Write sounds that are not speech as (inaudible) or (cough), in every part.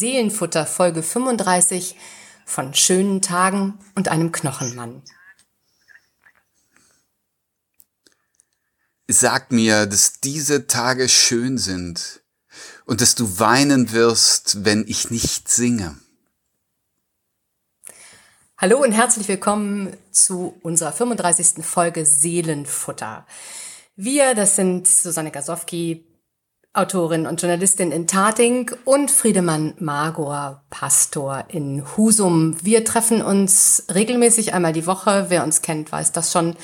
Seelenfutter Folge 35 von schönen Tagen und einem Knochenmann. Sag mir, dass diese Tage schön sind und dass du weinen wirst, wenn ich nicht singe. Hallo und herzlich willkommen zu unserer 35. Folge Seelenfutter. Wir, das sind Susanne Gasowski, Autorin und Journalistin in Tating und Friedemann Magor, Pastor in Husum. Wir treffen uns regelmäßig einmal die Woche. Wer uns kennt, weiß das schon.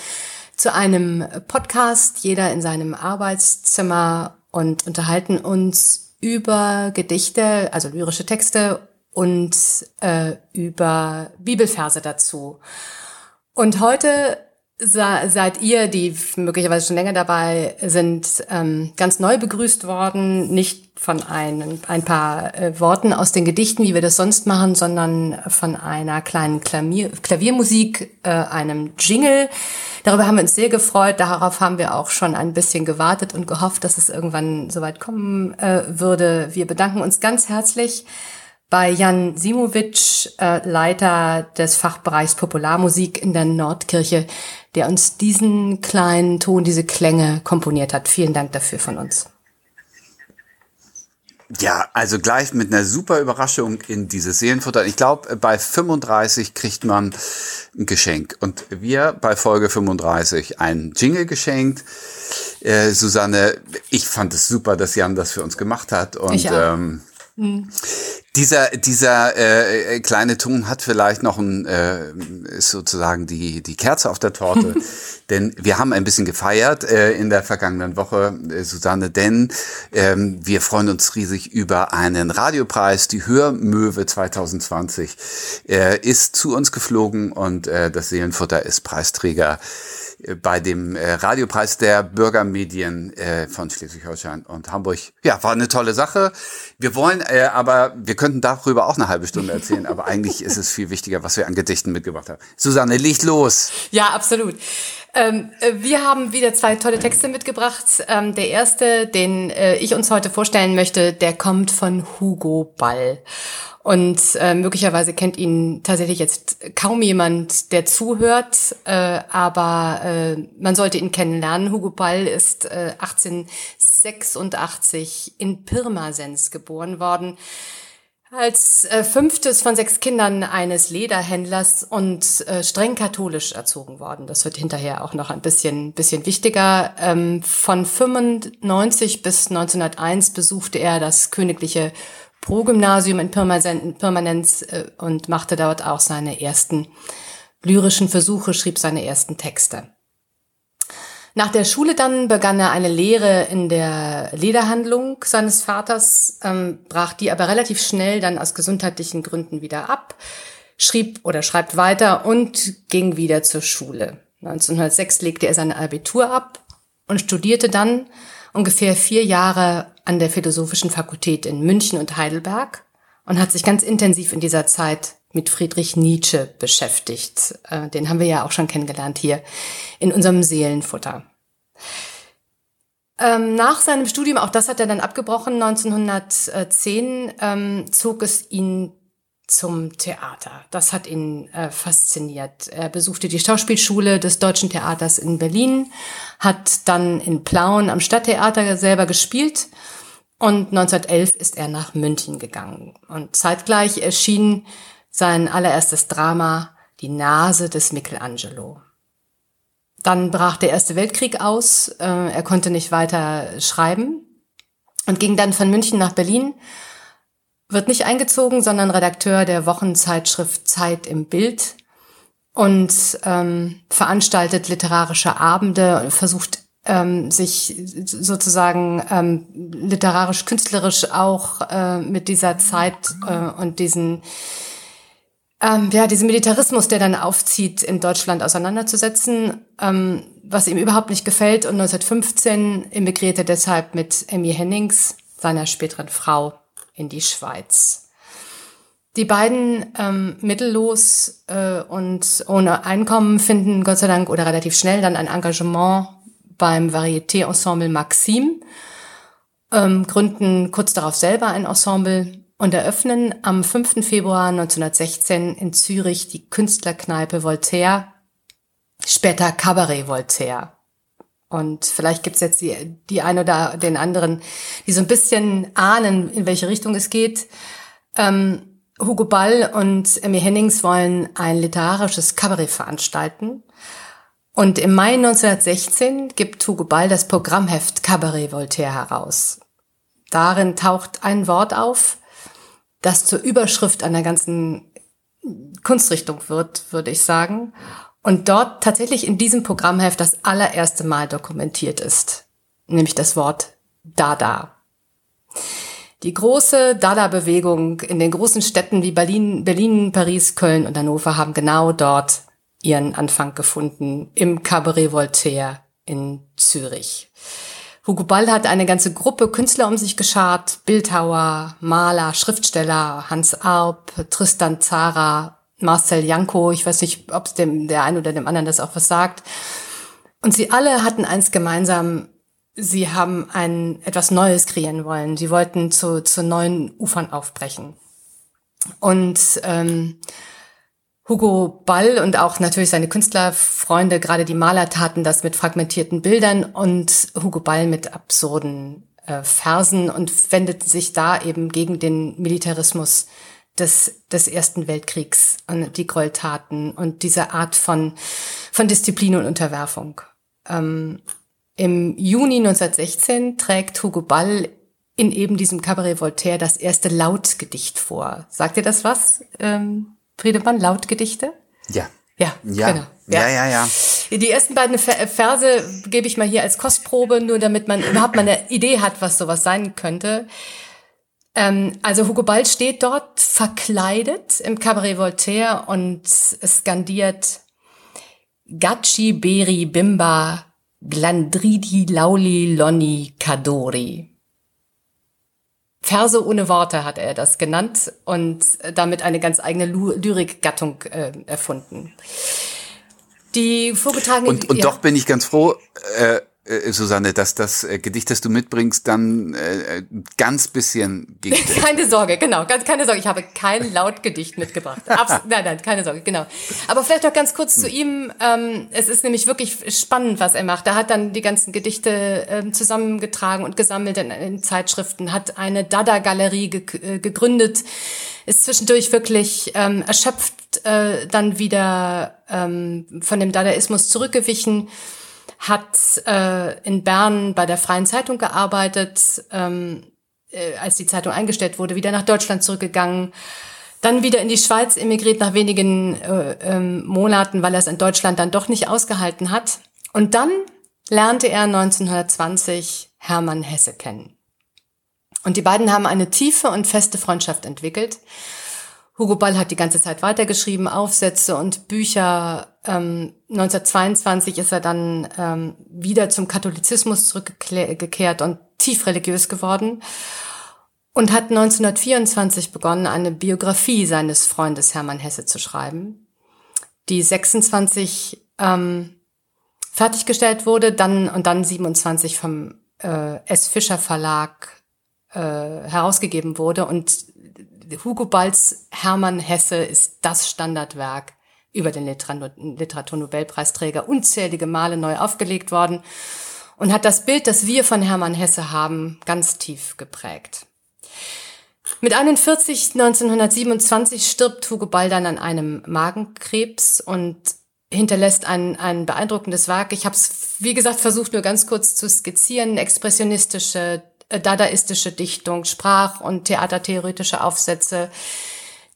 Zu einem Podcast, jeder in seinem Arbeitszimmer und unterhalten uns über Gedichte, also lyrische Texte und äh, über Bibelverse dazu. Und heute seid ihr, die möglicherweise schon länger dabei sind, ähm, ganz neu begrüßt worden, nicht von ein, ein paar äh, Worten aus den Gedichten, wie wir das sonst machen, sondern von einer kleinen Klavier, Klaviermusik, äh, einem Jingle. Darüber haben wir uns sehr gefreut. Darauf haben wir auch schon ein bisschen gewartet und gehofft, dass es irgendwann soweit kommen äh, würde. Wir bedanken uns ganz herzlich bei Jan Simovic, Leiter des Fachbereichs Popularmusik in der Nordkirche, der uns diesen kleinen Ton, diese Klänge komponiert hat. Vielen Dank dafür von uns. Ja, also gleich mit einer super Überraschung in dieses Seelenfutter. Ich glaube, bei 35 kriegt man ein Geschenk. Und wir bei Folge 35 ein Jingle geschenkt. Äh, Susanne, ich fand es super, dass Jan das für uns gemacht hat. Und ich auch. Ähm, hm. Dieser, dieser äh, kleine Ton hat vielleicht noch ein, äh, ist sozusagen die, die Kerze auf der Torte. (laughs) denn wir haben ein bisschen gefeiert äh, in der vergangenen Woche, äh, Susanne, denn ähm, wir freuen uns riesig über einen Radiopreis. Die Hörmöwe 2020 äh, ist zu uns geflogen und äh, das Seelenfutter ist Preisträger bei dem äh, Radiopreis der Bürgermedien äh, von Schleswig-Holstein und Hamburg. Ja, war eine tolle Sache. Wir wollen äh, aber, wir könnten darüber auch eine halbe Stunde erzählen, aber eigentlich ist es viel wichtiger, was wir an Gedichten mitgebracht haben. Susanne, liegt los. Ja, absolut. Ähm, äh, wir haben wieder zwei tolle Texte mitgebracht. Ähm, der erste, den äh, ich uns heute vorstellen möchte, der kommt von Hugo Ball. Und äh, möglicherweise kennt ihn tatsächlich jetzt kaum jemand, der zuhört, äh, aber äh, man sollte ihn kennenlernen. Hugo Ball ist äh, 1886 in Pirmasens geboren worden. Als äh, fünftes von sechs Kindern eines Lederhändlers und äh, streng katholisch erzogen worden. Das wird hinterher auch noch ein bisschen, bisschen wichtiger. Ähm, von 95 bis 1901 besuchte er das königliche Pro-Gymnasium in Pirmasens äh, und machte dort auch seine ersten lyrischen Versuche, schrieb seine ersten Texte. Nach der Schule dann begann er eine Lehre in der Lederhandlung seines Vaters, ähm, brach die aber relativ schnell dann aus gesundheitlichen Gründen wieder ab, schrieb oder schreibt weiter und ging wieder zur Schule. 1906 legte er sein Abitur ab und studierte dann ungefähr vier Jahre an der Philosophischen Fakultät in München und Heidelberg und hat sich ganz intensiv in dieser Zeit mit Friedrich Nietzsche beschäftigt. Äh, den haben wir ja auch schon kennengelernt hier in unserem Seelenfutter. Ähm, nach seinem Studium, auch das hat er dann abgebrochen, 1910, ähm, zog es ihn zum Theater. Das hat ihn äh, fasziniert. Er besuchte die Schauspielschule des Deutschen Theaters in Berlin, hat dann in Plauen am Stadttheater selber gespielt und 1911 ist er nach München gegangen. Und zeitgleich erschien sein allererstes Drama Die Nase des Michelangelo. Dann brach der Erste Weltkrieg aus, äh, er konnte nicht weiter schreiben und ging dann von München nach Berlin, wird nicht eingezogen, sondern Redakteur der Wochenzeitschrift Zeit im Bild und ähm, veranstaltet literarische Abende und versucht ähm, sich sozusagen ähm, literarisch, künstlerisch auch äh, mit dieser Zeit äh, und diesen ähm, ja, diesen Militarismus, der dann aufzieht, in Deutschland auseinanderzusetzen, ähm, was ihm überhaupt nicht gefällt. Und 1915 emigrierte deshalb mit Emmy Hennings, seiner späteren Frau, in die Schweiz. Die beiden ähm, mittellos äh, und ohne Einkommen finden Gott sei Dank oder relativ schnell dann ein Engagement beim Varieté-Ensemble Maxim, ähm, gründen kurz darauf selber ein Ensemble und eröffnen am 5. Februar 1916 in Zürich die Künstlerkneipe Voltaire, später Cabaret Voltaire. Und vielleicht gibt's jetzt die, die ein oder den anderen, die so ein bisschen ahnen, in welche Richtung es geht. Ähm, Hugo Ball und Emmy Hennings wollen ein literarisches Kabarett veranstalten. Und im Mai 1916 gibt Hugo Ball das Programmheft Cabaret Voltaire heraus. Darin taucht ein Wort auf, das zur Überschrift einer ganzen Kunstrichtung wird, würde ich sagen und dort tatsächlich in diesem Programmheft das allererste Mal dokumentiert ist, nämlich das Wort Dada. Die große Dada-Bewegung in den großen Städten wie Berlin, Berlin, Paris, Köln und Hannover haben genau dort ihren Anfang gefunden, im Cabaret Voltaire in Zürich. Hugo Ball hat eine ganze Gruppe Künstler um sich geschart, Bildhauer, Maler, Schriftsteller, Hans Arp, Tristan Zara, Marcel Janko, ich weiß nicht, ob es dem der einen oder dem anderen das auch was sagt. Und sie alle hatten eins gemeinsam, sie haben ein etwas Neues kreieren wollen. Sie wollten zu, zu neuen Ufern aufbrechen. Und ähm, Hugo Ball und auch natürlich seine Künstlerfreunde, gerade die Maler, taten das mit fragmentierten Bildern und Hugo Ball mit absurden äh, Versen und wendete sich da eben gegen den Militarismus des, des Ersten Weltkriegs und die Gräueltaten und diese Art von, von Disziplin und Unterwerfung. Ähm, Im Juni 1916 trägt Hugo Ball in eben diesem Cabaret Voltaire das erste Lautgedicht vor. Sagt ihr das was, ähm, Friedemann? Lautgedichte? Ja. Ja, ja. Genau. Ja. ja, ja, ja. Die ersten beiden Verse gebe ich mal hier als Kostprobe, nur damit man überhaupt mal eine Idee hat, was sowas sein könnte. Ähm, also Hugo Ball steht dort verkleidet im Cabaret Voltaire und skandiert Gacci Beri Bimba Glandridi Lauli Lonni Kadori. Verse ohne Worte hat er das genannt und damit eine ganz eigene Lyrikgattung äh, erfunden. Die vorgetragene und, und ja. doch bin ich ganz froh, äh, äh, Susanne, dass das äh, Gedicht, das du mitbringst, dann äh, ganz bisschen (laughs) ging. keine Sorge, genau, ganz keine Sorge. Ich habe kein Lautgedicht mitgebracht. (laughs) Abs nein, nein, keine Sorge, genau. Aber vielleicht noch ganz kurz hm. zu ihm. Ähm, es ist nämlich wirklich spannend, was er macht. Er hat dann die ganzen Gedichte ähm, zusammengetragen und gesammelt in, in Zeitschriften, hat eine Dada-Galerie ge äh, gegründet, ist zwischendurch wirklich ähm, erschöpft, äh, dann wieder ähm, von dem Dadaismus zurückgewichen hat äh, in Bern bei der Freien Zeitung gearbeitet, ähm, äh, als die Zeitung eingestellt wurde, wieder nach Deutschland zurückgegangen, dann wieder in die Schweiz emigriert nach wenigen äh, ähm, Monaten, weil er es in Deutschland dann doch nicht ausgehalten hat. Und dann lernte er 1920 Hermann Hesse kennen. Und die beiden haben eine tiefe und feste Freundschaft entwickelt. Hugo Ball hat die ganze Zeit weitergeschrieben, Aufsätze und Bücher. Ähm, 1922 ist er dann ähm, wieder zum Katholizismus zurückgekehrt und tief religiös geworden und hat 1924 begonnen, eine Biografie seines Freundes Hermann Hesse zu schreiben, die 26 ähm, fertiggestellt wurde, dann und dann 27 vom äh, S. Fischer Verlag äh, herausgegeben wurde und Hugo Balls Hermann Hesse ist das Standardwerk über den Literaturnobelpreisträger unzählige Male neu aufgelegt worden und hat das Bild, das wir von Hermann Hesse haben, ganz tief geprägt. Mit 41, 1927 stirbt Hugo Ball dann an einem Magenkrebs und hinterlässt ein, ein beeindruckendes Werk. Ich habe es, wie gesagt, versucht nur ganz kurz zu skizzieren. Expressionistische äh, dadaistische Dichtung, Sprach- und theatertheoretische Aufsätze,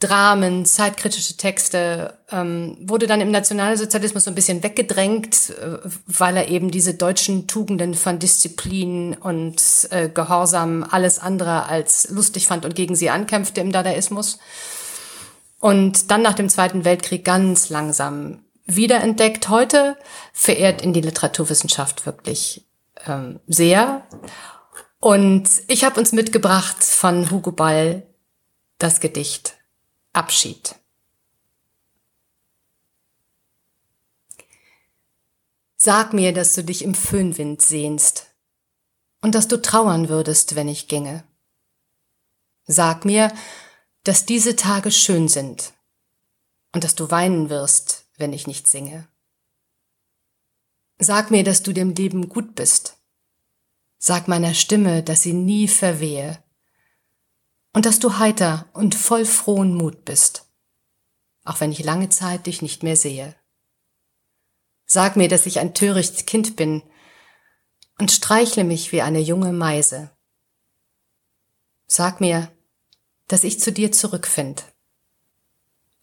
Dramen, zeitkritische Texte, ähm, wurde dann im Nationalsozialismus so ein bisschen weggedrängt, äh, weil er eben diese deutschen Tugenden von Disziplin und äh, Gehorsam alles andere als lustig fand und gegen sie ankämpfte im Dadaismus. Und dann nach dem Zweiten Weltkrieg ganz langsam wiederentdeckt. Heute verehrt in die Literaturwissenschaft wirklich ähm, sehr. Und ich habe uns mitgebracht von Hugo Ball das Gedicht Abschied. Sag mir, dass du dich im Föhnwind sehnst und dass du trauern würdest, wenn ich ginge. Sag mir, dass diese Tage schön sind und dass du weinen wirst, wenn ich nicht singe. Sag mir, dass du dem Leben gut bist. Sag meiner Stimme, dass sie nie verwehe und dass du heiter und voll frohen Mut bist, auch wenn ich lange Zeit dich nicht mehr sehe. Sag mir, dass ich ein töricht Kind bin und streichle mich wie eine junge Meise. Sag mir, dass ich zu dir zurückfind,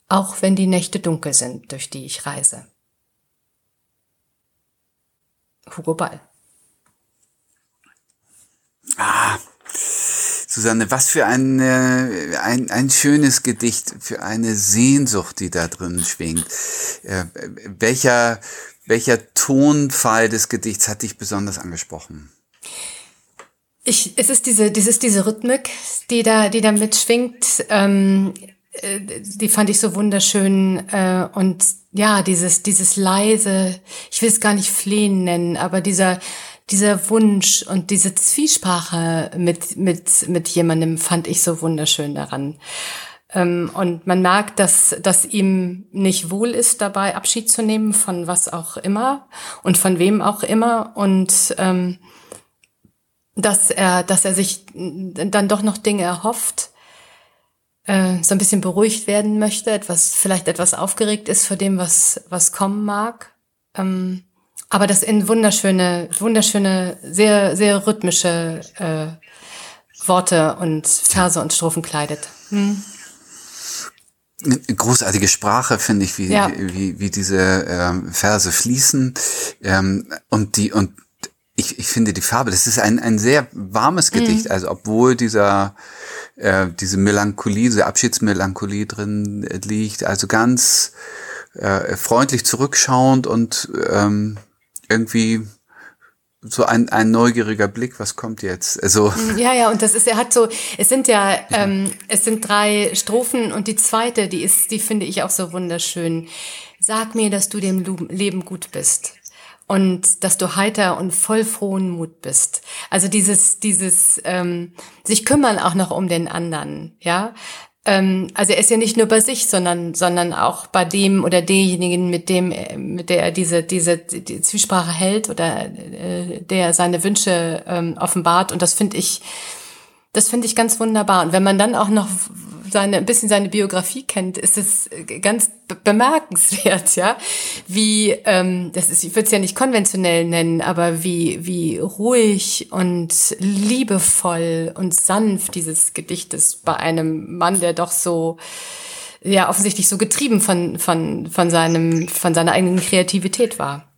auch wenn die Nächte dunkel sind, durch die ich reise. Hugo Ball. Ah, Susanne, was für ein, ein, ein schönes Gedicht, für eine Sehnsucht, die da drin schwingt. Äh, welcher, welcher Tonfall des Gedichts hat dich besonders angesprochen? Ich, es ist diese, dieses, diese Rhythmik, die da, die da mitschwingt. Ähm, äh, die fand ich so wunderschön äh, und ja, dieses, dieses leise, ich will es gar nicht flehen nennen, aber dieser, dieser Wunsch und diese Zwiesprache mit, mit, mit jemandem fand ich so wunderschön daran. Ähm, und man merkt, dass, dass ihm nicht wohl ist, dabei Abschied zu nehmen von was auch immer und von wem auch immer. Und ähm, dass er, dass er sich dann doch noch Dinge erhofft, äh, so ein bisschen beruhigt werden möchte, etwas, vielleicht etwas aufgeregt ist vor dem, was, was kommen mag. Ähm, aber das in wunderschöne, wunderschöne, sehr, sehr rhythmische äh, Worte und Verse und Strophen kleidet. Hm. Großartige Sprache finde ich, wie, ja. wie, wie diese ähm, Verse fließen ähm, und die und ich, ich finde die Farbe, das ist ein, ein sehr warmes Gedicht, mhm. also obwohl dieser äh, diese Melancholie, diese Abschiedsmelancholie drin liegt, also ganz äh, freundlich zurückschauend und ähm, irgendwie so ein, ein neugieriger Blick, was kommt jetzt? Also ja, ja, und das ist, er hat so, es sind ja, (laughs) ähm, es sind drei Strophen und die zweite, die ist, die finde ich auch so wunderschön. Sag mir, dass du dem Leben gut bist und dass du heiter und voll frohen Mut bist. Also dieses, dieses ähm, sich kümmern auch noch um den anderen, ja. Ähm, also er ist ja nicht nur bei sich, sondern sondern auch bei dem oder derjenigen, mit dem mit der er diese diese die Zwiesprache hält oder äh, der seine Wünsche ähm, offenbart. Und das finde ich das finde ich ganz wunderbar. Und wenn man dann auch noch seine, ein bisschen seine Biografie kennt, ist es ganz bemerkenswert, ja, wie, ähm, das ist, ich würde es ja nicht konventionell nennen, aber wie, wie ruhig und liebevoll und sanft dieses Gedicht ist bei einem Mann, der doch so, ja, offensichtlich so getrieben von, von, von seinem, von seiner eigenen Kreativität war.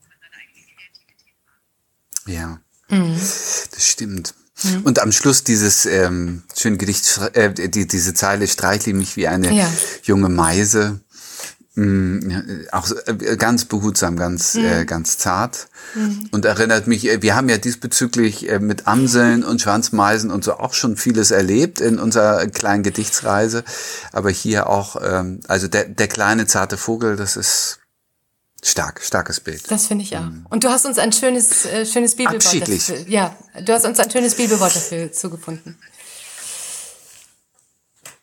Ja, mhm. das stimmt. Mhm. Und am Schluss dieses ähm, schöne Gedicht, äh, die, diese Zeile streichle mich wie eine ja. junge Meise. Mm, auch äh, ganz behutsam, ganz, mhm. äh, ganz zart. Mhm. Und erinnert mich, äh, wir haben ja diesbezüglich äh, mit Amseln und Schwanzmeisen und so auch schon vieles erlebt in unserer kleinen Gedichtsreise. Aber hier auch, ähm, also der, der kleine zarte Vogel, das ist Stark, starkes Bild. Das finde ich auch. Mhm. Und du hast uns ein schönes, äh, schönes Bibelwort. Abschiedlich. Dafür, ja, du hast uns ein schönes Bibelwort dafür zugefunden.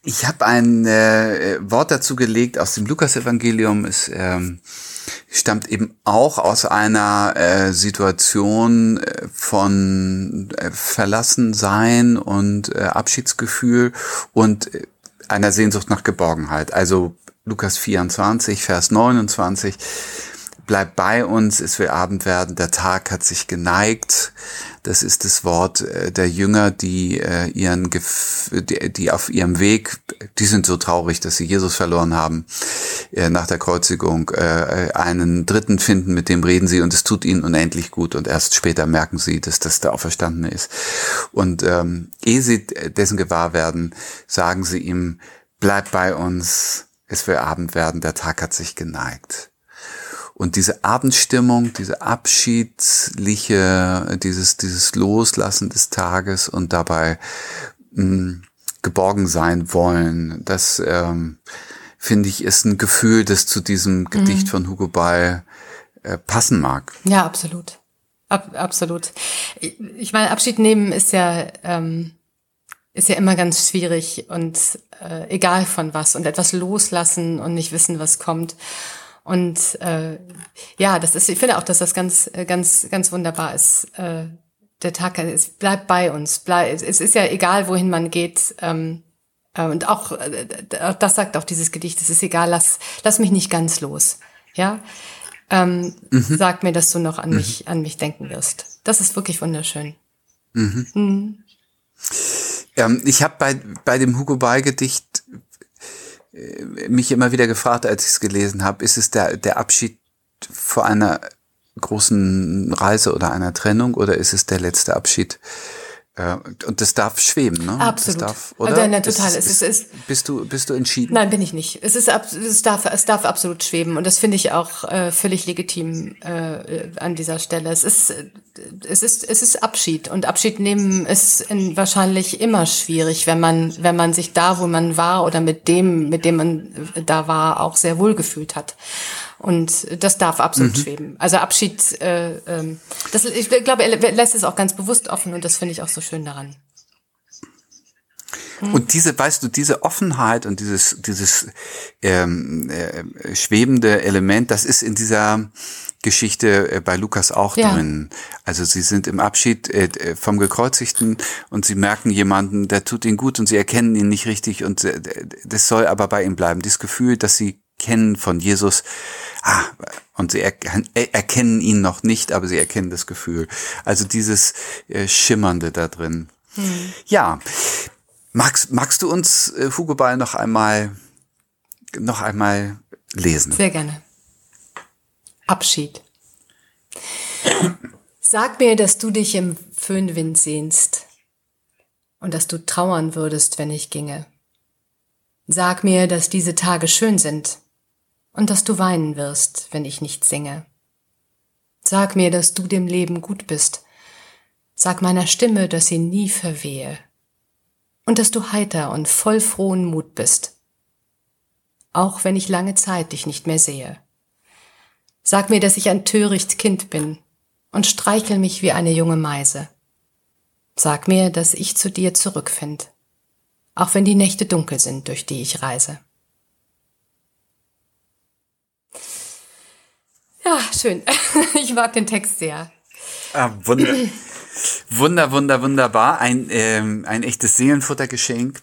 Ich habe ein äh, Wort dazu gelegt aus dem Lukas-Evangelium. Es ähm, stammt eben auch aus einer äh, Situation äh, von äh, Verlassensein und äh, Abschiedsgefühl und äh, einer Sehnsucht nach Geborgenheit. Also Lukas 24, Vers 29. Bleib bei uns, es will Abend werden, der Tag hat sich geneigt. Das ist das Wort äh, der Jünger, die äh, ihren, die auf ihrem Weg, die sind so traurig, dass sie Jesus verloren haben, äh, nach der Kreuzigung, einen Dritten finden, mit dem reden sie und es tut ihnen unendlich gut und erst später merken sie, dass das der Auferstandene ist. Und ähm, ehe sie dessen gewahr werden, sagen sie ihm, bleib bei uns, es will Abend werden, der Tag hat sich geneigt. Und diese Abendstimmung, diese abschiedliche, dieses, dieses Loslassen des Tages und dabei mh, hm, geborgen sein wollen, das ähm, finde ich ist ein Gefühl, das zu diesem mhm. Gedicht von Hugo Ball äh, passen mag. Ja, absolut. Ab, absolut. Ich meine, Abschied nehmen ist ja ähm, ist ja immer ganz schwierig und äh, egal von was und etwas loslassen und nicht wissen, was kommt. Und äh, ja, das ist, ich finde auch, dass das ganz, ganz, ganz wunderbar ist. Äh, der Tag, es bleibt bei uns. Bleib, es ist ja egal, wohin man geht. Ähm, äh, und auch, äh, das sagt auch dieses Gedicht, es ist egal, lass, lass mich nicht ganz los. Ja, ähm, mhm. sag mir, dass du noch an mhm. mich, an mich denken wirst. Das ist wirklich wunderschön. Mhm. Ähm, ich habe bei, bei dem Hugo Ball Gedicht äh, mich immer wieder gefragt, als ich es gelesen habe, ist es der, der Abschied vor einer großen Reise oder einer Trennung oder ist es der letzte Abschied und das darf schweben, ne? Absolut. Das darf, oder? Also, nein, total. Ist, es ist, bist du bist du entschieden? Nein, bin ich nicht. Es ist es darf es darf absolut schweben und das finde ich auch äh, völlig legitim äh, an dieser Stelle. Es ist es ist es ist Abschied und Abschied nehmen ist in, wahrscheinlich immer schwierig, wenn man wenn man sich da, wo man war oder mit dem mit dem man da war, auch sehr wohl gefühlt hat. Und das darf absolut mhm. schweben. Also Abschied, äh, ähm, das, ich glaube, er lässt es auch ganz bewusst offen und das finde ich auch so schön daran. Mhm. Und diese, weißt du, diese Offenheit und dieses, dieses ähm, äh, schwebende Element, das ist in dieser Geschichte äh, bei Lukas auch ja. drin. Also sie sind im Abschied äh, vom Gekreuzigten und sie merken jemanden, der tut ihnen gut und sie erkennen ihn nicht richtig und äh, das soll aber bei ihm bleiben. Dieses Gefühl, dass sie kennen von Jesus, ah, und sie erkennen ihn noch nicht, aber sie erkennen das Gefühl. Also dieses äh, Schimmernde da drin. Hm. Ja, magst, magst du uns äh, Hugo Ball noch einmal, noch einmal lesen? Sehr gerne. Abschied. Sag mir, dass du dich im Föhnwind sehnst und dass du trauern würdest, wenn ich ginge. Sag mir, dass diese Tage schön sind und dass du weinen wirst, wenn ich nicht singe. Sag mir, dass du dem Leben gut bist. Sag meiner Stimme, dass sie nie verwehe. Und dass du heiter und voll frohen Mut bist. Auch wenn ich lange Zeit dich nicht mehr sehe. Sag mir, dass ich ein töricht Kind bin und streichel mich wie eine junge Meise. Sag mir, dass ich zu dir zurückfind, auch wenn die Nächte dunkel sind, durch die ich reise. Ja, schön. (laughs) Ich mag den Text sehr. Ah, wunder, wunder, wunder, wunderbar. Ein, ähm, ein echtes Seelenfuttergeschenk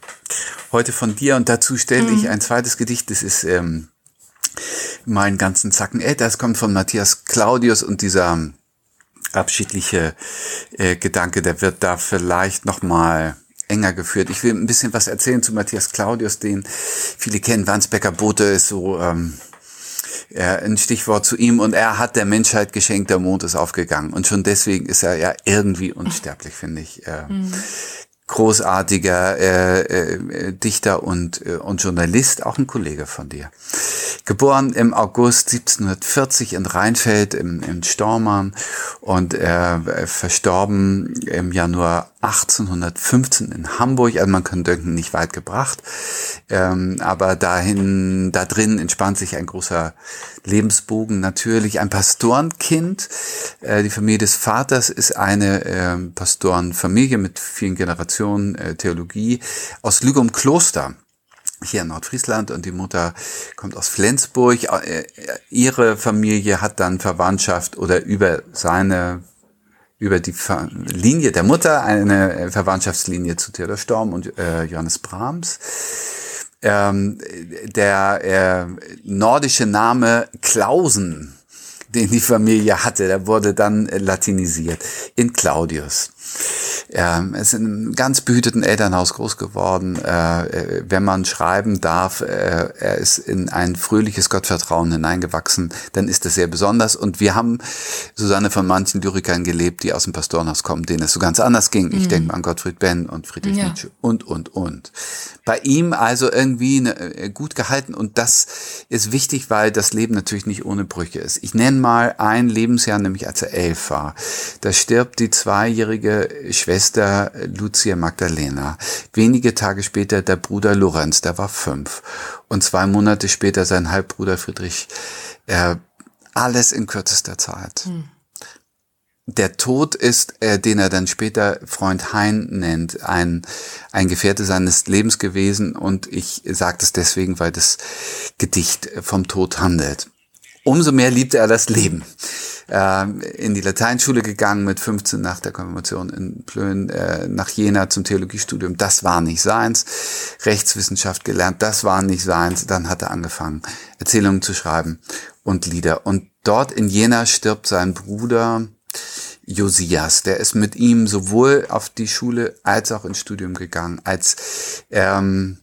heute von dir. Und dazu stelle mhm. ich ein zweites Gedicht. Das ist ähm, mein ganzen Zacken. Äh, das kommt von Matthias Claudius und dieser abschiedliche äh, Gedanke, der wird da vielleicht noch mal enger geführt. Ich will ein bisschen was erzählen zu Matthias Claudius, den viele kennen. Wandsbecker Bote ist so ähm, ja, ein Stichwort zu ihm und er hat der Menschheit geschenkt, der Mond ist aufgegangen. Und schon deswegen ist er ja irgendwie unsterblich, finde ich. Äh, mhm. Großartiger äh, äh, Dichter und, äh, und Journalist, auch ein Kollege von dir. Geboren im August 1740 in Rheinfeld im, im Stormann und äh, verstorben im Januar 1815 in Hamburg. Also man kann denken, nicht weit gebracht. Ähm, aber dahin, da drin entspannt sich ein großer Lebensbogen. Natürlich ein Pastorenkind. Äh, die Familie des Vaters ist eine äh, Pastorenfamilie mit vielen Generationen äh, Theologie aus Lügum Kloster hier in Nordfriesland und die Mutter kommt aus Flensburg. Äh, ihre Familie hat dann Verwandtschaft oder über seine über die Linie der Mutter eine Verwandtschaftslinie zu Theodor Storm und äh, Johannes Brahms. Ähm, der äh, nordische Name Klausen, den die Familie hatte, der wurde dann latinisiert in Claudius. Er ist in einem ganz behüteten Elternhaus groß geworden. Äh, wenn man schreiben darf, äh, er ist in ein fröhliches Gottvertrauen hineingewachsen, dann ist das sehr besonders. Und wir haben, Susanne, von manchen Lyrikern gelebt, die aus dem Pastorenhaus kommen, denen es so ganz anders ging. Ich mhm. denke an Gottfried Benn und Friedrich ja. Nietzsche und, und, und. Bei ihm also irgendwie eine, äh, gut gehalten. Und das ist wichtig, weil das Leben natürlich nicht ohne Brüche ist. Ich nenne mal ein Lebensjahr, nämlich als er elf war. Da stirbt die zweijährige Schwester Schwester Lucia Magdalena. Wenige Tage später der Bruder Lorenz, der war fünf. Und zwei Monate später sein Halbbruder Friedrich. Äh, alles in kürzester Zeit. Hm. der Tod ist, äh, den er dann später Freund Hein nennt, ein, ein Gefährte seines Lebens gewesen und ich sage das deswegen, weil das Gedicht vom Tod handelt. Umso mehr liebte er das Leben. Äh, in die Lateinschule gegangen mit 15 nach der Konfirmation in Plön, äh, nach Jena zum Theologiestudium. Das war nicht seins. Rechtswissenschaft gelernt, das war nicht seins. Dann hat er angefangen, Erzählungen zu schreiben und Lieder. Und dort in Jena stirbt sein Bruder Josias. Der ist mit ihm sowohl auf die Schule als auch ins Studium gegangen. Als ähm,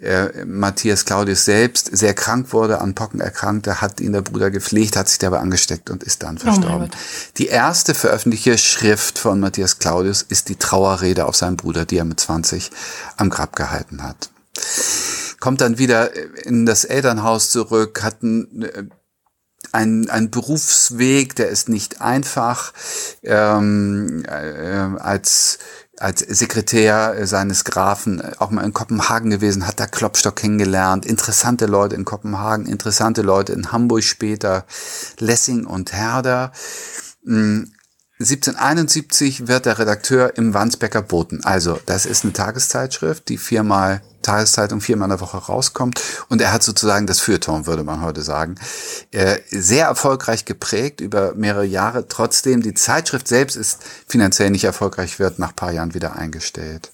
äh, Matthias Claudius selbst sehr krank wurde, an Pocken erkrankte, hat ihn der Bruder gepflegt, hat sich dabei angesteckt und ist dann oh verstorben. Oh die erste veröffentlichte Schrift von Matthias Claudius ist die Trauerrede auf seinen Bruder, die er mit 20 am Grab gehalten hat. Kommt dann wieder in das Elternhaus zurück, hat ein äh, ein, ein Berufsweg, der ist nicht einfach. Ähm, äh, als als Sekretär seines Grafen auch mal in Kopenhagen gewesen, hat da Klopstock kennengelernt, interessante Leute in Kopenhagen, interessante Leute in Hamburg später, Lessing und Herder. 1771 wird er Redakteur im Wandsbecker Boten. Also, das ist eine Tageszeitschrift, die viermal, Tageszeitung viermal in der Woche rauskommt. Und er hat sozusagen das Feuilleton, würde man heute sagen, äh, sehr erfolgreich geprägt über mehrere Jahre. Trotzdem, die Zeitschrift selbst ist finanziell nicht erfolgreich, wird nach paar Jahren wieder eingestellt.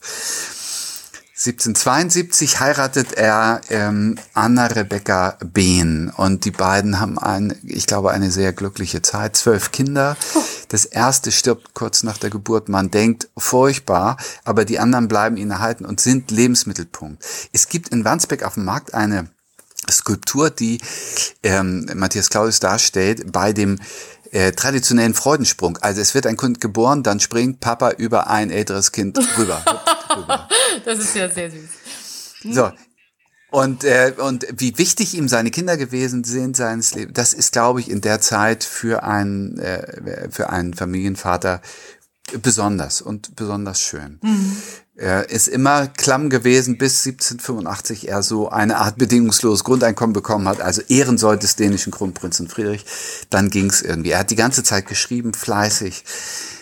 1772 heiratet er ähm, Anna Rebecca Behn und die beiden haben ein, ich glaube, eine sehr glückliche Zeit. Zwölf Kinder. Das erste stirbt kurz nach der Geburt. Man denkt furchtbar, aber die anderen bleiben ihnen erhalten und sind Lebensmittelpunkt. Es gibt in Wandsbek auf dem Markt eine Skulptur, die ähm, Matthias Claudius darstellt bei dem äh, traditionellen Freudensprung. Also es wird ein Kind geboren, dann springt Papa über ein älteres Kind rüber. (laughs) rüber. Das ist ja sehr süß. So. Und, äh, und wie wichtig ihm seine Kinder gewesen sind, seines Lebens, das ist, glaube ich, in der Zeit für einen, äh, für einen Familienvater besonders und besonders schön. Mhm. Er ist immer klamm gewesen, bis 1785 er so eine Art bedingungsloses Grundeinkommen bekommen hat, also Ehrensold des dänischen Kronprinzen Friedrich. Dann ging's irgendwie. Er hat die ganze Zeit geschrieben, fleißig.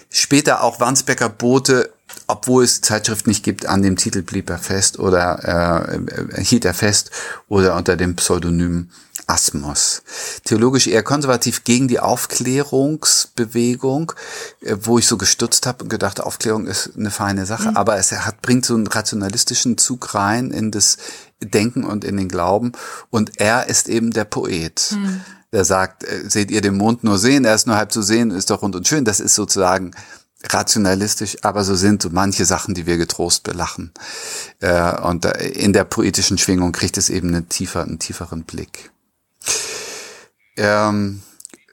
Später auch Wandsbecker Bote, obwohl es Zeitschrift nicht gibt, an dem Titel blieb er fest oder äh, hielt er fest oder unter dem Pseudonym Asmus. Theologisch eher konservativ gegen die Aufklärungsbewegung, äh, wo ich so gestutzt habe und gedacht, Aufklärung ist eine feine Sache, mhm. aber es hat, bringt so einen rationalistischen Zug rein in das Denken und in den Glauben und er ist eben der Poet. Mhm. Der sagt, äh, seht ihr den Mond nur sehen, er ist nur halb zu sehen, ist doch rund und schön. Das ist sozusagen rationalistisch, aber so sind so manche Sachen, die wir getrost belachen. Äh, und in der poetischen Schwingung kriegt es eben einen, tiefer, einen tieferen Blick. Ähm,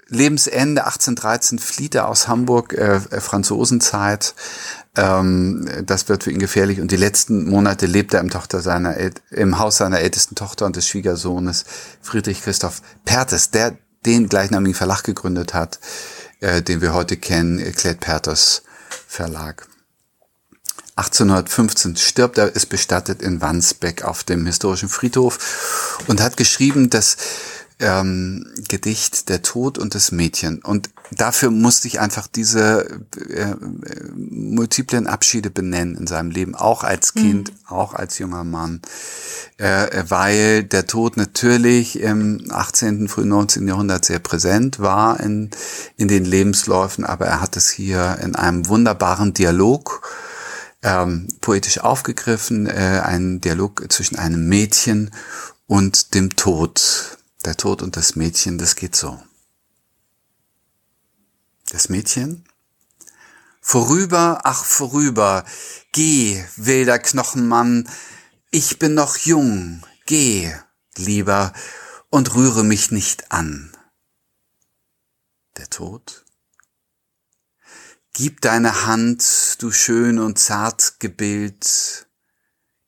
Lebensende 1813 flieht er aus Hamburg, äh, äh, Franzosenzeit. Ähm, das wird für ihn gefährlich. Und die letzten Monate lebt er im, Tochter seiner, im Haus seiner ältesten Tochter und des Schwiegersohnes Friedrich Christoph Pertes, der den gleichnamigen Verlag gegründet hat, äh, den wir heute kennen, Klett Pertes Verlag. 1815 stirbt er, ist bestattet in Wandsbeck auf dem historischen Friedhof und hat geschrieben, dass ähm, Gedicht Der Tod und das Mädchen. Und dafür musste ich einfach diese äh, multiplen Abschiede benennen in seinem Leben, auch als mhm. Kind, mhm. auch als junger Mann, äh, weil der Tod natürlich im 18., frühen 19. Jahrhundert sehr präsent war in, in den Lebensläufen, aber er hat es hier in einem wunderbaren Dialog ähm, poetisch aufgegriffen, äh, ein Dialog zwischen einem Mädchen und dem Tod. Der Tod und das Mädchen, das geht so. Das Mädchen? Vorüber, ach vorüber, geh, wilder Knochenmann, ich bin noch jung, geh, lieber, und rühre mich nicht an. Der Tod? Gib deine Hand, du schön und zart Gebild,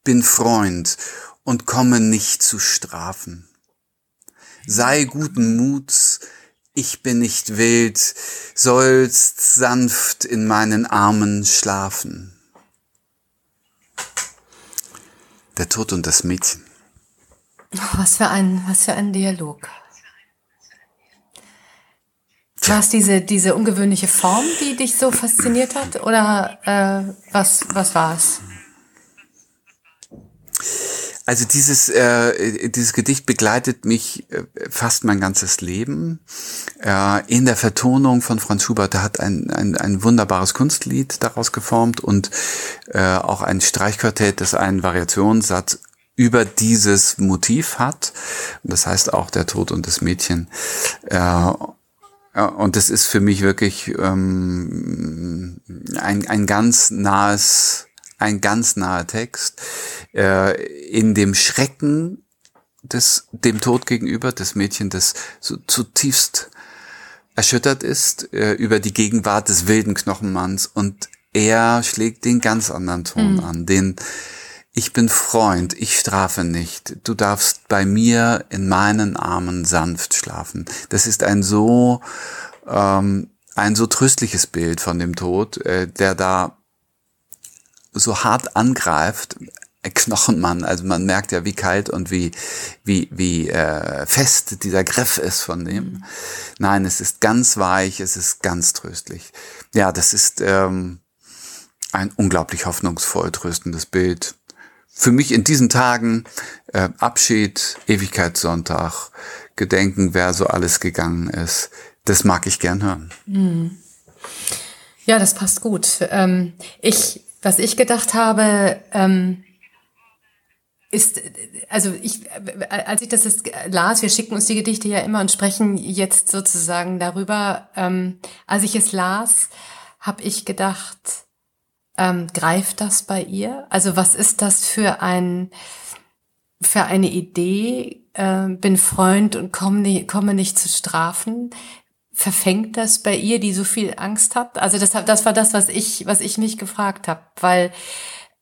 bin Freund und komme nicht zu strafen sei guten Muts, ich bin nicht wild, sollst sanft in meinen Armen schlafen. Der Tod und das Mädchen. Was für ein, was für ein Dialog. War es diese, diese ungewöhnliche Form, die dich so fasziniert hat? Oder äh, was, was war es? Also dieses, äh, dieses Gedicht begleitet mich äh, fast mein ganzes Leben. Äh, in der Vertonung von Franz Schubert, der hat ein, ein, ein wunderbares Kunstlied daraus geformt und äh, auch ein Streichquartett, das einen Variationssatz über dieses Motiv hat. Das heißt auch der Tod und das Mädchen. Äh, und das ist für mich wirklich ähm, ein, ein ganz nahes ein ganz naher Text, äh, in dem Schrecken des, dem Tod gegenüber, des Mädchen, das so zutiefst erschüttert ist äh, über die Gegenwart des wilden Knochenmanns und er schlägt den ganz anderen Ton mhm. an, den ich bin Freund, ich strafe nicht, du darfst bei mir in meinen Armen sanft schlafen. Das ist ein so ähm, ein so tröstliches Bild von dem Tod, äh, der da so hart angreift, Knochenmann, also man merkt ja, wie kalt und wie wie wie äh, fest dieser Griff ist von dem. Nein, es ist ganz weich, es ist ganz tröstlich. Ja, das ist ähm, ein unglaublich hoffnungsvoll tröstendes Bild. Für mich in diesen Tagen äh, Abschied, Ewigkeitssonntag, Gedenken, wer so alles gegangen ist. Das mag ich gern hören. Mhm. Ja, das passt gut. Ähm, ich was ich gedacht habe, ähm, ist, also ich, als ich das jetzt las, wir schicken uns die Gedichte ja immer und sprechen jetzt sozusagen darüber. Ähm, als ich es las, habe ich gedacht, ähm, greift das bei ihr? Also was ist das für ein für eine Idee? Äh, bin Freund und komme, komme nicht zu strafen verfängt das bei ihr, die so viel Angst hat? Also das, das war das, was ich, was ich mich gefragt habe, weil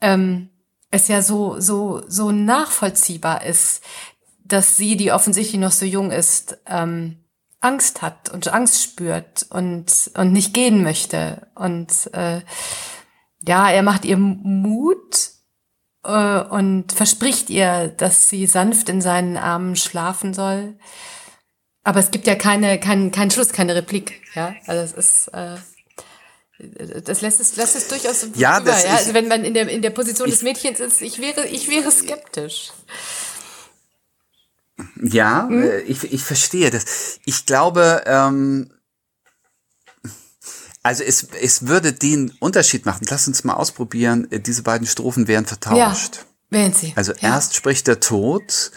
ähm, es ja so so so nachvollziehbar ist, dass sie, die offensichtlich noch so jung ist, ähm, Angst hat und Angst spürt und und nicht gehen möchte und äh, ja, er macht ihr Mut äh, und verspricht ihr, dass sie sanft in seinen Armen schlafen soll. Aber es gibt ja keine, keinen kein Schluss, keine Replik. Ja, also es ist, äh, das lässt es, lässt es durchaus ja, über, das ja? Also wenn man in der, in der Position ich, des Mädchens ist, ich wäre, ich wäre skeptisch. Ja, hm? Äh, ich, ich verstehe das. Ich glaube, ähm, also es, es würde den Unterschied machen. Lass uns mal ausprobieren. Diese beiden Strophen wären vertauscht. Ja, wären sie. Also ja. erst spricht der Tod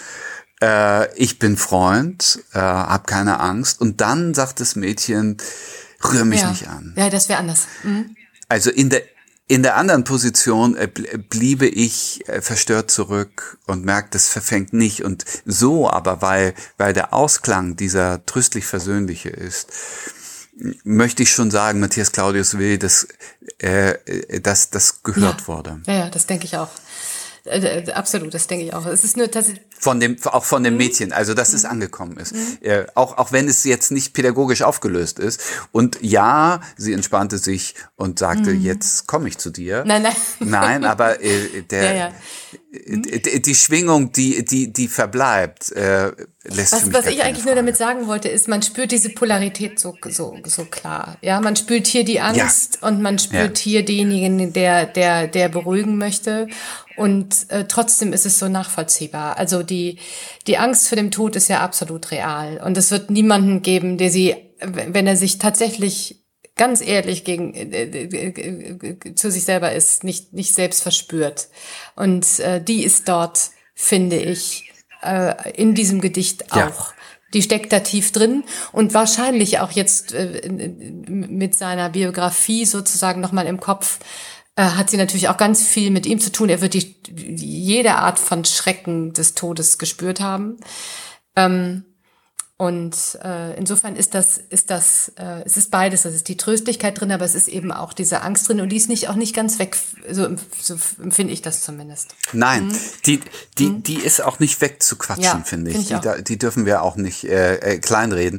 äh, ich bin Freund, äh, hab keine Angst. Und dann sagt das Mädchen, rühr mich ja. nicht an. Ja, das wäre anders. Mhm. Also in der in der anderen Position äh, bliebe ich äh, verstört zurück und merkte, es verfängt nicht. Und so aber, weil, weil der Ausklang dieser tröstlich versöhnliche ist, möchte ich schon sagen, Matthias Claudius will, dass, äh, dass das gehört ja. wurde. Ja, ja, das denke ich auch. Äh, äh, absolut, das denke ich auch. Es ist nur von dem auch von dem mhm. Mädchen, also dass es mhm. angekommen ist, mhm. äh, auch auch wenn es jetzt nicht pädagogisch aufgelöst ist. Und ja, sie entspannte sich und sagte, jetzt komme ich zu dir. Nein, nein, nein, aber äh, (laughs) der ja, ja. Äh, die Schwingung, die die die verbleibt, äh, lässt Was, was ich eigentlich Frage. nur damit sagen wollte, ist, man spürt diese Polarität so so so klar. Ja, man spürt hier die Angst ja. und man spürt hier denjenigen, der der der beruhigen möchte und äh, trotzdem ist es so nachvollziehbar. Also die, die Angst vor dem Tod ist ja absolut real. Und es wird niemanden geben, der sie, wenn er sich tatsächlich ganz ehrlich gegen äh, äh, äh, zu sich selber ist, nicht, nicht selbst verspürt. Und äh, die ist dort, finde ich, äh, in diesem Gedicht auch. Ja. Die steckt da tief drin und wahrscheinlich auch jetzt äh, mit seiner Biografie sozusagen nochmal im Kopf äh, hat sie natürlich auch ganz viel mit ihm zu tun. Er wird die, jede Art von Schrecken des Todes gespürt haben. Ähm, und äh, insofern ist das, ist das, äh, es ist beides. Es ist die Tröstlichkeit drin, aber es ist eben auch diese Angst drin und die ist nicht auch nicht ganz weg. So, so empfinde ich das zumindest. Nein, mhm. die, die, mhm. die ist auch nicht wegzuquatschen, ja, finde ich. Find ich die, die, dürfen wir auch nicht äh, äh, kleinreden.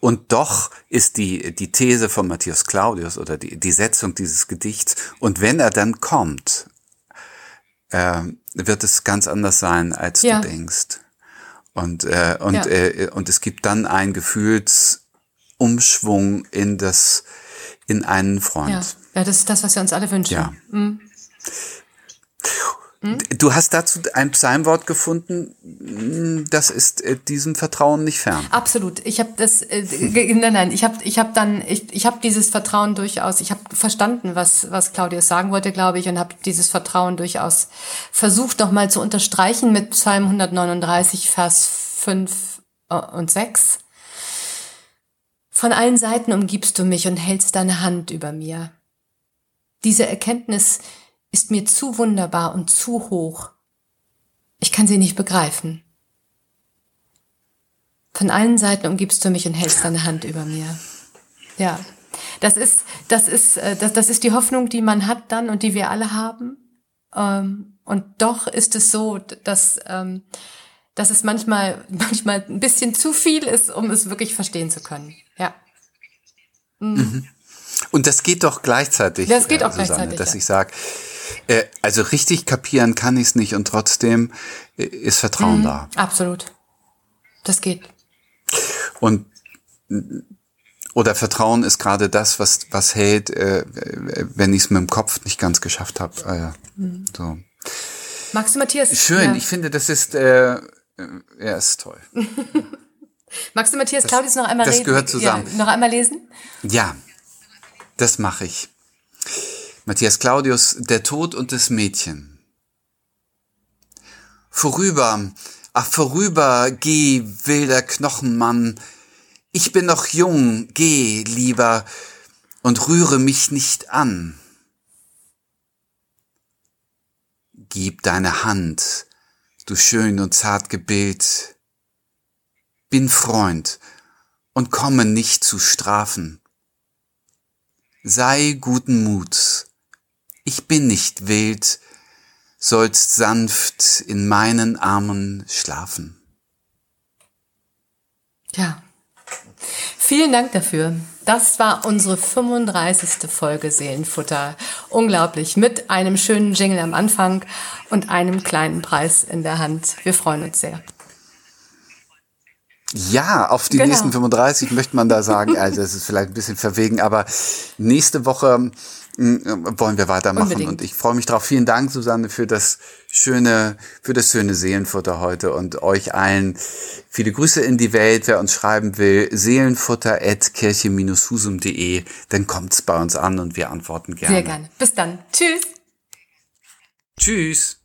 Und doch ist die, die These von Matthias Claudius oder die, die Setzung dieses Gedichts, und wenn er dann kommt, äh, wird es ganz anders sein, als ja. du denkst. Und, äh, und, ja. äh, und es gibt dann ein Gefühls, Umschwung in das, in einen Freund. Ja, ja das ist das, was wir uns alle wünschen. Ja. Mhm. Du hast dazu ein Psalmwort gefunden, das ist äh, diesem Vertrauen nicht fern. Absolut. Ich habe das äh, nein, nein, ich habe ich habe dann ich ich habe dieses Vertrauen durchaus, ich habe verstanden, was was Claudius sagen wollte, glaube ich, und habe dieses Vertrauen durchaus versucht noch mal zu unterstreichen mit Psalm 139 Vers 5 äh, und 6. Von allen Seiten umgibst du mich und hältst deine Hand über mir. Diese Erkenntnis ist mir zu wunderbar und zu hoch. Ich kann sie nicht begreifen. Von allen Seiten umgibst du mich und hältst deine Hand über mir. Ja, das ist, das ist, äh, das, das ist die Hoffnung, die man hat dann und die wir alle haben. Ähm, und doch ist es so, dass, ähm, dass es manchmal, (laughs) manchmal ein bisschen zu viel ist, um es wirklich verstehen zu können. Ja. Mhm. Und das geht doch gleichzeitig. Das geht auch Susanne, gleichzeitig. Dass ja. ich sage, äh, also richtig kapieren kann ich es nicht und trotzdem äh, ist Vertrauen mhm, da. Absolut. Das geht. Und oder Vertrauen ist gerade das, was was hält, äh, wenn ich es mit dem Kopf nicht ganz geschafft habe. Äh, mhm. so. Magst du Matthias? Schön, ja. ich finde, das ist äh, ja ist toll. (laughs) Magst du Matthias das, Claudius noch einmal das reden? gehört zusammen. Ja, noch einmal lesen? Ja, das mache ich. Matthias Claudius, der Tod und das Mädchen. Vorüber, ach vorüber, geh, wilder Knochenmann, ich bin noch jung, geh, lieber, und rühre mich nicht an. Gib deine Hand, du schön und zart Gebild, bin Freund und komme nicht zu strafen. Sei guten Muts, ich bin nicht wild, sollst sanft in meinen Armen schlafen. Ja. Vielen Dank dafür. Das war unsere 35. Folge Seelenfutter. Unglaublich. Mit einem schönen Jingle am Anfang und einem kleinen Preis in der Hand. Wir freuen uns sehr. Ja, auf die genau. nächsten 35 möchte man da sagen. (laughs) Also, es ist vielleicht ein bisschen verwegen, aber nächste Woche wollen wir weitermachen. Unbedingt. Und ich freue mich drauf. Vielen Dank, Susanne, für das schöne, für das schöne Seelenfutter heute und euch allen viele Grüße in die Welt. Wer uns schreiben will, seelenfutter at kirche-husum.de, dann kommt's bei uns an und wir antworten gerne. Sehr gerne. Bis dann. Tschüss. Tschüss.